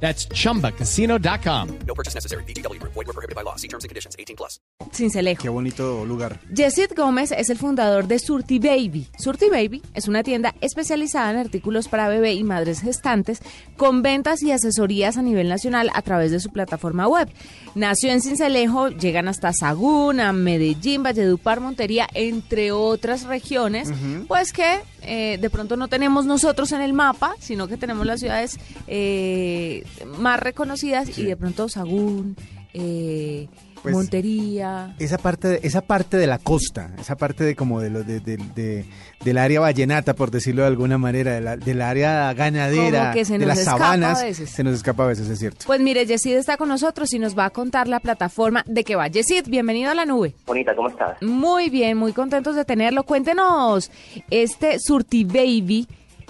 That's chumbacasino.com. No purchase necessary. BGW. Void were prohibited by law. See terms and conditions. 18 plus. Cincelejo. Qué bonito lugar. Yesid Gómez es el fundador de Surti Baby. Surti Baby es una tienda especializada en artículos para bebé y madres gestantes con ventas y asesorías a nivel nacional a través de su plataforma web. Nació en Cincelejo, llegan hasta Sagún, Medellín, Valledupar, Montería, entre otras regiones, pues que eh, de pronto no tenemos nosotros en el mapa, sino que tenemos las ciudades eh, más reconocidas y de pronto Sagún, eh, Pues, Montería. Esa parte, de, esa parte de la costa, esa parte de como de, lo, de, de, de del área vallenata, por decirlo de alguna manera, de la, del área ganadera, Como que se de nos las escapa sabanas, a veces. se nos escapa a veces, es cierto. Pues mire, Yesid está con nosotros y nos va a contar la plataforma de qué va. Yesid, bienvenido a la nube. Bonita, ¿cómo estás? Muy bien, muy contentos de tenerlo. Cuéntenos, este Surti Baby,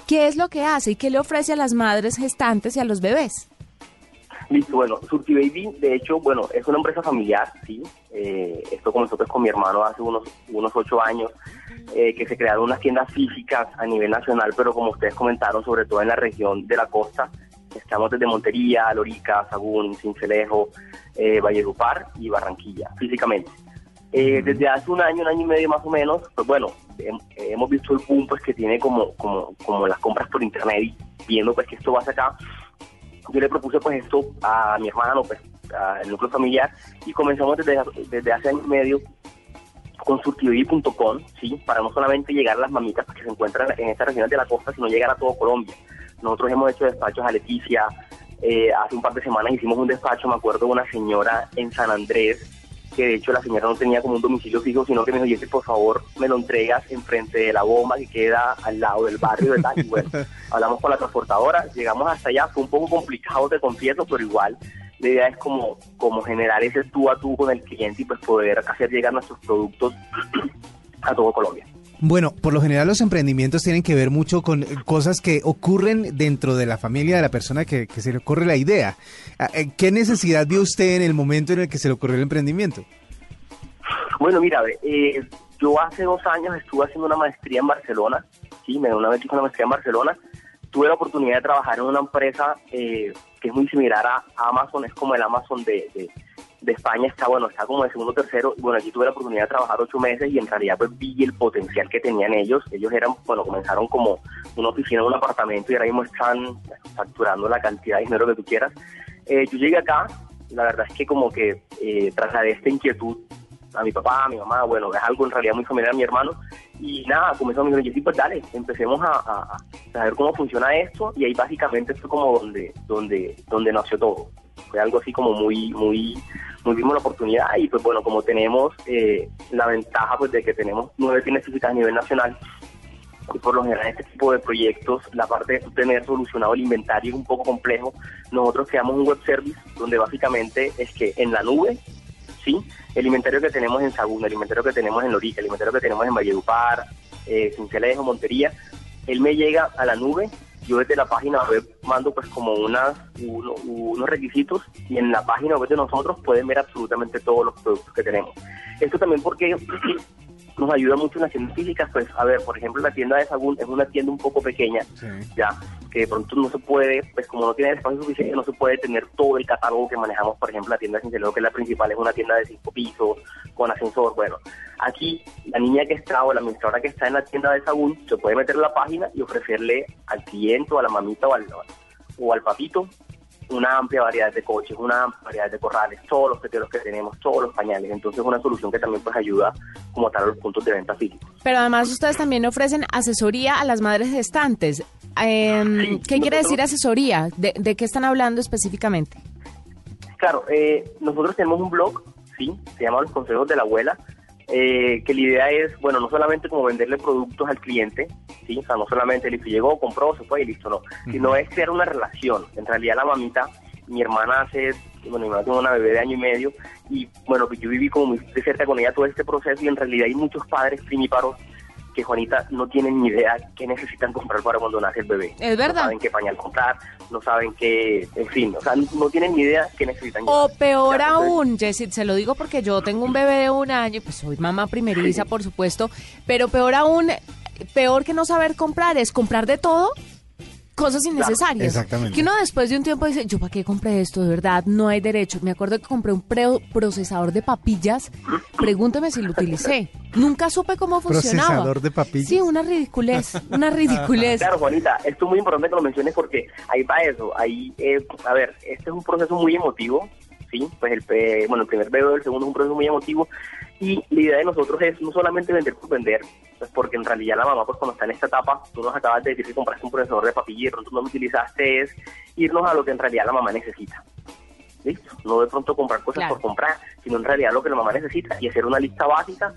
¿qué es lo que hace y qué le ofrece a las madres gestantes y a los bebés? Listo, bueno, Surti Baby, de hecho, bueno, es una empresa familiar, sí. Eh, esto comenzó pues con mi hermano hace unos unos ocho años, eh, que se crearon unas tiendas físicas a nivel nacional, pero como ustedes comentaron, sobre todo en la región de la costa, estamos desde Montería, Lorica, Sagún, Cincelejo, eh, Valledupar y Barranquilla, físicamente. Eh, desde hace un año, un año y medio más o menos, pues bueno, hem- hemos visto el boom pues que tiene como, como, como las compras por internet y viendo pues que esto va hacia acá, yo le propuse pues esto a mi hermano, pues al núcleo familiar y comenzamos desde, desde hace año y medio con surtibaby.com, sí, para no solamente llegar a las mamitas que se encuentran en estas regiones de la costa, sino llegar a todo Colombia. Nosotros hemos hecho despachos a Leticia, eh, hace un par de semanas hicimos un despacho, me acuerdo de una señora en San Andrés, que de hecho la señora no tenía como un domicilio fijo, sino que me dijo, por favor, me lo entregas enfrente de la bomba que queda al lado del barrio, ¿verdad? Y bueno, hablamos con la transportadora, llegamos hasta allá, fue un poco complicado, te confieso, pero igual la idea es como, como generar ese tú a tú con el cliente y pues poder hacer llegar nuestros productos a todo Colombia. Bueno, por lo general los emprendimientos tienen que ver mucho con cosas que ocurren dentro de la familia de la persona que, que se le ocurre la idea. Ah, eh, ¿Qué necesidad vio usted en el momento en el que se le ocurrió el emprendimiento? Bueno, mira, eh, yo hace dos años estuve haciendo una maestría en Barcelona, sí, me una vez una maestría en Barcelona, tuve la oportunidad de trabajar en una empresa eh, que es muy similar a Amazon, es como el Amazon de, de, de España, está bueno, está como de segundo tercero, bueno, aquí tuve la oportunidad de trabajar ocho meses y en realidad pues vi el potencial que tenían ellos, ellos eran, bueno, comenzaron como una oficina un apartamento y ahora mismo están facturando la cantidad de dinero que tú quieras. Eh, yo llegué acá, la verdad es que como que eh, trasladé esta inquietud a mi papá, a mi mamá, bueno, es algo en realidad muy familiar a mi hermano. Y nada, comenzó a dijeron, "Jessy, pues dale, empecemos a, a- a saber cómo funciona esto. Y ahí básicamente fue como donde, donde, donde nació todo. Fue algo así como muy, muy, muy vimos la oportunidad. Y pues bueno, como tenemos eh, la ventaja pues de que tenemos nueve tiendas físicas a nivel nacional, y por lo general este tipo de proyectos, la parte de tener solucionado el inventario es un poco complejo. Nosotros creamos un web service donde básicamente es que en la nube, sí, el inventario que tenemos en Sagún, el inventario que tenemos en Lorica, el inventario que tenemos en Valledupar, eh, Cincelejo, Montería, él me llega a la nube, yo desde la página web mando pues como unas, uno- unos requisitos y en la página web de nosotros pueden ver absolutamente todos los productos que tenemos. Esto también porque nos ayuda mucho en las tiendas físicas, pues a ver, por ejemplo, la tienda de Sagún es una tienda un poco pequeña, ya, que de pronto no se puede, pues como no tiene espacio suficiente, no se puede tener todo el catálogo que manejamos, por ejemplo, la tienda de Cincelejo, que es la principal, es una tienda de cinco pisos, con ascensor, bueno, aquí la niña que está o la administradora que está en la tienda de Sagún se puede meter en la página y ofrecerle al cliente o a la mamita o al, o al papito una amplia variedad de coches, una amplia variedad de corrales, todos los teteros que tenemos, todos los pañales. Entonces es una solución que también pues ayuda como tal a los puntos de venta físicos. Pero además ustedes también ofrecen asesoría a las madres gestantes. Em, Sí, ¿Qué quiere decir asesoría? ¿De, de qué están hablando específicamente? Claro, eh, nosotros tenemos un blog, sí, se llama Los Consejos de la Abuela, eh, que la idea es, bueno, no solamente como venderle productos al cliente, sí, o sea, no solamente el que llegó, compró, se fue y listo, no, sino es crear una relación. En realidad la mamita, mi hermana hace bueno, mi mamá tiene una bebé de año y medio, y bueno, yo viví como muy de cerca con ella todo este proceso, y en realidad hay muchos padres primíparos que Juanita no tienen ni idea qué necesitan comprar para cuando nace el bebé. Es verdad. No saben qué pañal comprar, no saben qué, en fin, o sea, no tienen ni idea qué necesitan. O llevar. peor Ya, aún, Jessie, se lo digo porque yo tengo un bebé de un año, pues soy mamá primeriza, por supuesto, pero peor aún, peor que no saber comprar es comprar de todo cosas innecesarias. exactamente. Que uno después de un tiempo dice, yo para qué compré esto, de verdad, no hay derecho. Me acuerdo que compré un pre- procesador de papillas, pregúnteme si lo utilicé. Nunca supe cómo funcionaba. ¿Procesador de papillas? Sí, una ridiculez, una ridiculez. Claro, Juanita, esto es muy importante que lo menciones porque ahí va eso. Ahí, eh, a ver, este es un proceso muy emotivo, ¿sí? Pues el, pe- bueno, el primer bebé, el segundo es un proceso muy emotivo. Y la idea de nosotros es no solamente vender por vender, pues porque en realidad la mamá, pues cuando está en esta etapa, tú nos acabas de decir que compraste un procesador de papilla y de pronto no lo utilizaste, es irnos a lo que en realidad la mamá necesita. ¿Listo? No de pronto comprar cosas Claro. por comprar, sino en realidad lo que la mamá necesita y hacer una lista básica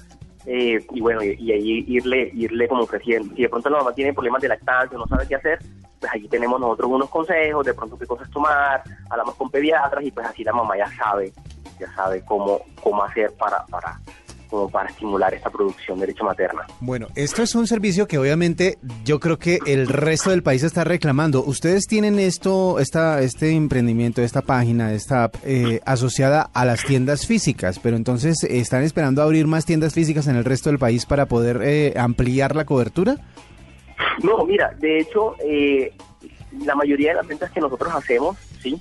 eh, y bueno, y, y ahí irle, irle como ofreciendo. Si de pronto la mamá tiene problemas de lactancia, no sabe qué hacer, pues allí tenemos nosotros unos consejos, de pronto qué cosas tomar, hablamos con pediatras y pues así la mamá ya sabe, ya sabe cómo, cómo hacer para, para, como para estimular esta producción de leche materna. Bueno, esto es un servicio que obviamente yo creo que el resto del país está reclamando. Ustedes tienen esto, esta, este emprendimiento, esta página, esta app eh, asociada a las tiendas físicas, pero entonces están esperando abrir más tiendas físicas en el resto del país para poder eh, ampliar la cobertura. No, mira, de hecho, eh, la mayoría de las ventas que nosotros hacemos, ¿sí?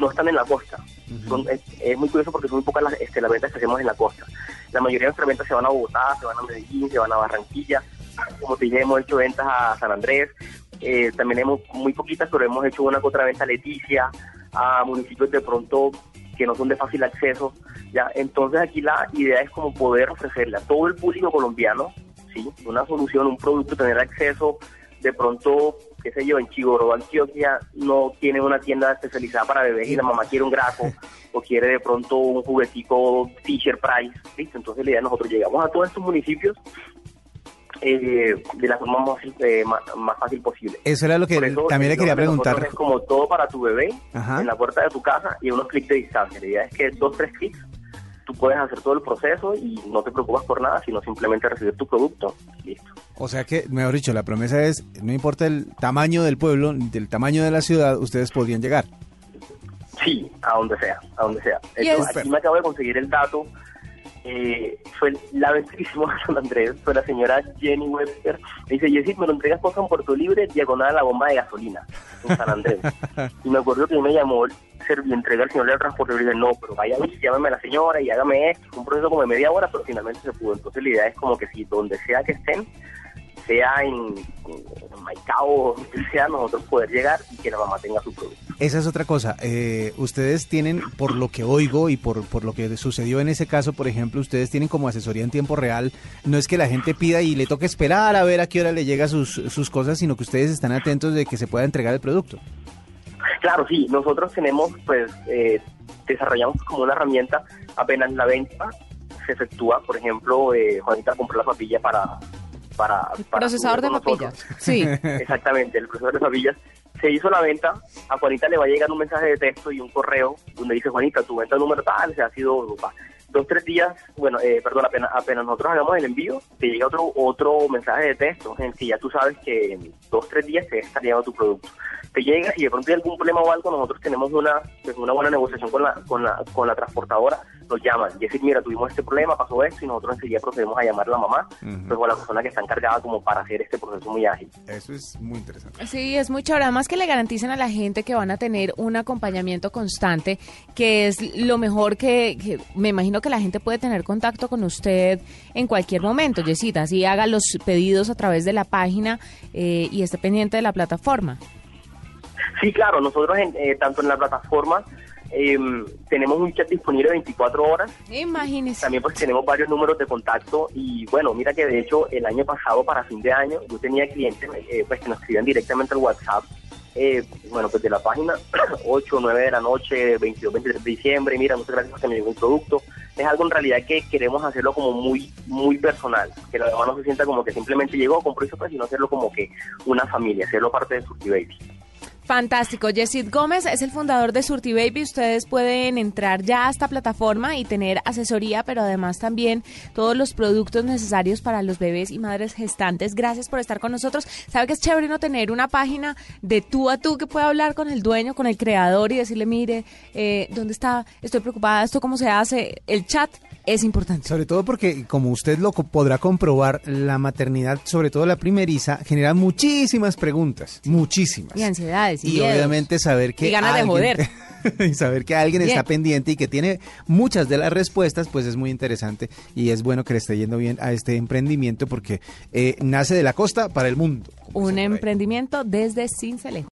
No están en la costa. Son- es, es muy curioso porque son muy pocas las, este, ventas que hacemos en la costa. La mayoría de nuestras ventas se van a Bogotá, se van a Medellín, se van a Barranquilla. Como te dije, hemos hecho ventas a San Andrés. Eh, también hemos, muy poquitas, pero hemos hecho una otra venta a Leticia, a municipios de pronto que no son de fácil acceso. ya Entonces aquí la idea es como poder ofrecerle a todo el público colombiano ¿sí? una solución, un producto, tener acceso de pronto, qué sé yo, en Chigoro, Antioquia, no tiene una tienda especializada para bebés y la mamá quiere un graco o quiere de pronto un juguetico Fisher Price, ¿listo? Entonces la idea es nosotros llegamos a todos estos municipios eh, de la forma más, eh, más, más fácil posible. Eso era lo que eso, también le quería preguntar. Es como todo para tu bebé Ajá. en la puerta de tu casa y a unos clics de distancia. La idea es que dos, tres clics tú puedes hacer todo el proceso y no te preocupas por nada, sino simplemente recibir tu producto. Listo. O sea que, mejor dicho, la promesa es, no importa el tamaño del pueblo, del tamaño de la ciudad, ustedes podrían llegar. Sí, a donde sea, a donde sea. Aquí me acabo de conseguir el dato. eh, fue la vez que hicimos a San Andrés, fue la señora Jenny Webster. Me dice, Jessy, me lo entregas por San Puerto Libre, diagonal a la bomba de gasolina, en San Andrés. y me acuerdo que me llamó el servientrega, el señor del transporte, y le dije, no, pero vaya, llámame a la señora y hágame esto. Fue un proceso como de media hora, pero finalmente se pudo. Entonces la idea es como que si donde sea que estén, sea en, en Maicao, donde sea, nosotros poder llegar y que la mamá tenga su producto. Esa es otra cosa. Eh, ustedes tienen, por lo que oigo y por, por lo que sucedió en ese caso, por ejemplo, ustedes tienen como asesoría en tiempo real. No es que la gente pida y le toque esperar a ver a qué hora le llega sus, sus cosas, sino que ustedes están atentos de que se pueda entregar el producto. Claro, sí, nosotros tenemos, pues, eh, desarrollamos como una herramienta, apenas la venta se efectúa, por ejemplo, eh, Juanita compró la papilla para... para, para Procesador de nosotros. papillas. Sí. Exactamente, el procesador de papillas. Se hizo la venta, a Juanita le va a llegar un mensaje de texto y un correo donde dice, Juanita, tu venta número tal, se ha sido dos, tres días, bueno, eh, perdón, apenas, apenas nosotros hagamos el envío, te llega otro otro mensaje de texto en el que ya tú sabes que en dos, tres días te está llegando tu producto. Te llega y de pronto hay algún problema o algo, nosotros tenemos una pues, una buena negociación con la, con la, con la transportadora, nos llaman y decir, mira, tuvimos este problema, pasó esto y nosotros enseguida procedemos a llamar a la mamá, Ujú. pues o a la persona que está encargada como para hacer este proceso muy ágil. Eso es muy interesante. Sí, es muy chévere. Además que le garanticen a la gente que van a tener un acompañamiento constante, que es lo mejor que, que me imagino que la gente puede tener contacto con usted en cualquier momento, Yesita. Así haga los pedidos a través de la página eh, y esté pendiente de la plataforma. Sí, claro, nosotros en, eh, tanto en la plataforma eh, tenemos un chat disponible 24 horas, Imagínese. también pues tenemos varios números de contacto y bueno, mira que de hecho el año pasado para fin de año yo tenía clientes eh, pues que nos escribían directamente al WhatsApp, eh, bueno pues de la página 8, 9 de la noche, 22, 23 de diciembre, mira, muchas gracias por tener un producto, es algo en realidad que queremos hacerlo como muy muy personal, que la mamá no se sienta como que simplemente llegó, compró y sino hacerlo como que una familia, hacerlo parte de Surti Baby. Fantástico. Yesid Gómez es el fundador de Surti Baby. Ustedes pueden entrar ya a esta plataforma y tener asesoría, pero además también todos los productos necesarios para los bebés y madres gestantes. Gracias por estar con nosotros. ¿Sabe que es chévere no tener una página de tú a tú que pueda hablar con el dueño, con el creador y decirle, mire, eh, ¿dónde está? Estoy preocupada, ¿esto cómo se hace? El chat es importante. Sobre todo porque, como usted lo podrá comprobar, la maternidad, sobre todo la primeriza, genera muchísimas preguntas, muchísimas. Y ansiedades. Y, obviamente saber que Y ganas de joder. y saber que alguien está pendiente y que tiene muchas de las respuestas, pues es muy interesante y es bueno que le esté yendo bien a este emprendimiento porque eh, nace de la costa para el mundo. Un emprendimiento desde Cincelejo.